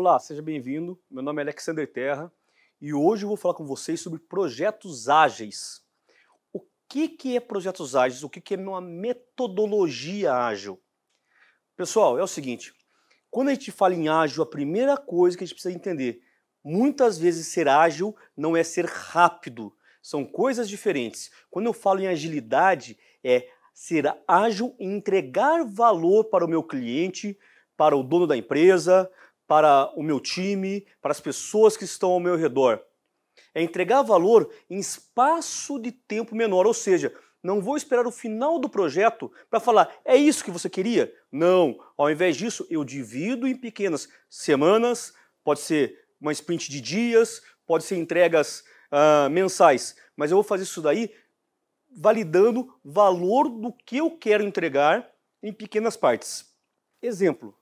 Olá, seja bem-vindo. Meu nome é Alexander Terra e hoje eu vou falar com vocês sobre projetos ágeis. O que, que é projetos ágeis? O que, que é uma metodologia ágil? Pessoal, é o seguinte: quando a gente fala em ágil, a primeira coisa que a gente precisa entender, muitas vezes ser ágil não é ser rápido, são coisas diferentes. Quando eu falo em agilidade, é ser ágil e entregar valor para o meu cliente, para o dono da empresa, para o meu time, para as pessoas que estão ao meu redor. É entregar valor em espaço de tempo menor, ou seja, não vou esperar o final do projeto para falar, é isso que você queria? Não. Ao invés disso, eu divido em pequenas semanas, pode ser uma sprint de dias, pode ser entregas uh, mensais, mas eu vou fazer isso daí validando valor do que eu quero entregar em pequenas partes. Exemplo,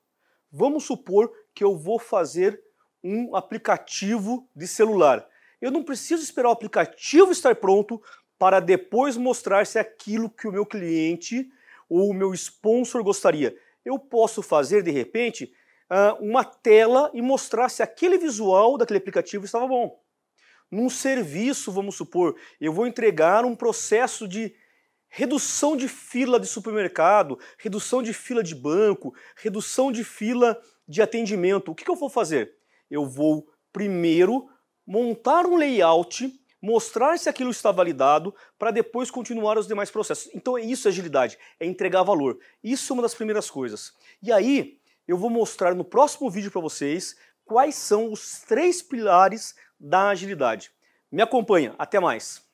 vamos supor que eu vou fazer um aplicativo de celular. Eu não preciso esperar o aplicativo estar pronto para depois mostrar se é aquilo que o meu cliente ou o meu sponsor gostaria. Eu posso fazer, de repente, ah, uma tela e mostrar se aquele visual daquele aplicativo estava bom. Num serviço, vamos supor, eu vou entregar um processo de redução de fila de supermercado, redução de fila de banco, redução de fila de atendimento. O que, que eu vou fazer? Eu vou primeiro montar um layout, mostrar se aquilo está validado, para depois continuar os demais processos. Então é isso agilidade, é entregar valor. Isso é uma das primeiras coisas. E aí eu vou mostrar no próximo vídeo para vocês quais são os três pilares da agilidade. Me acompanha, até mais!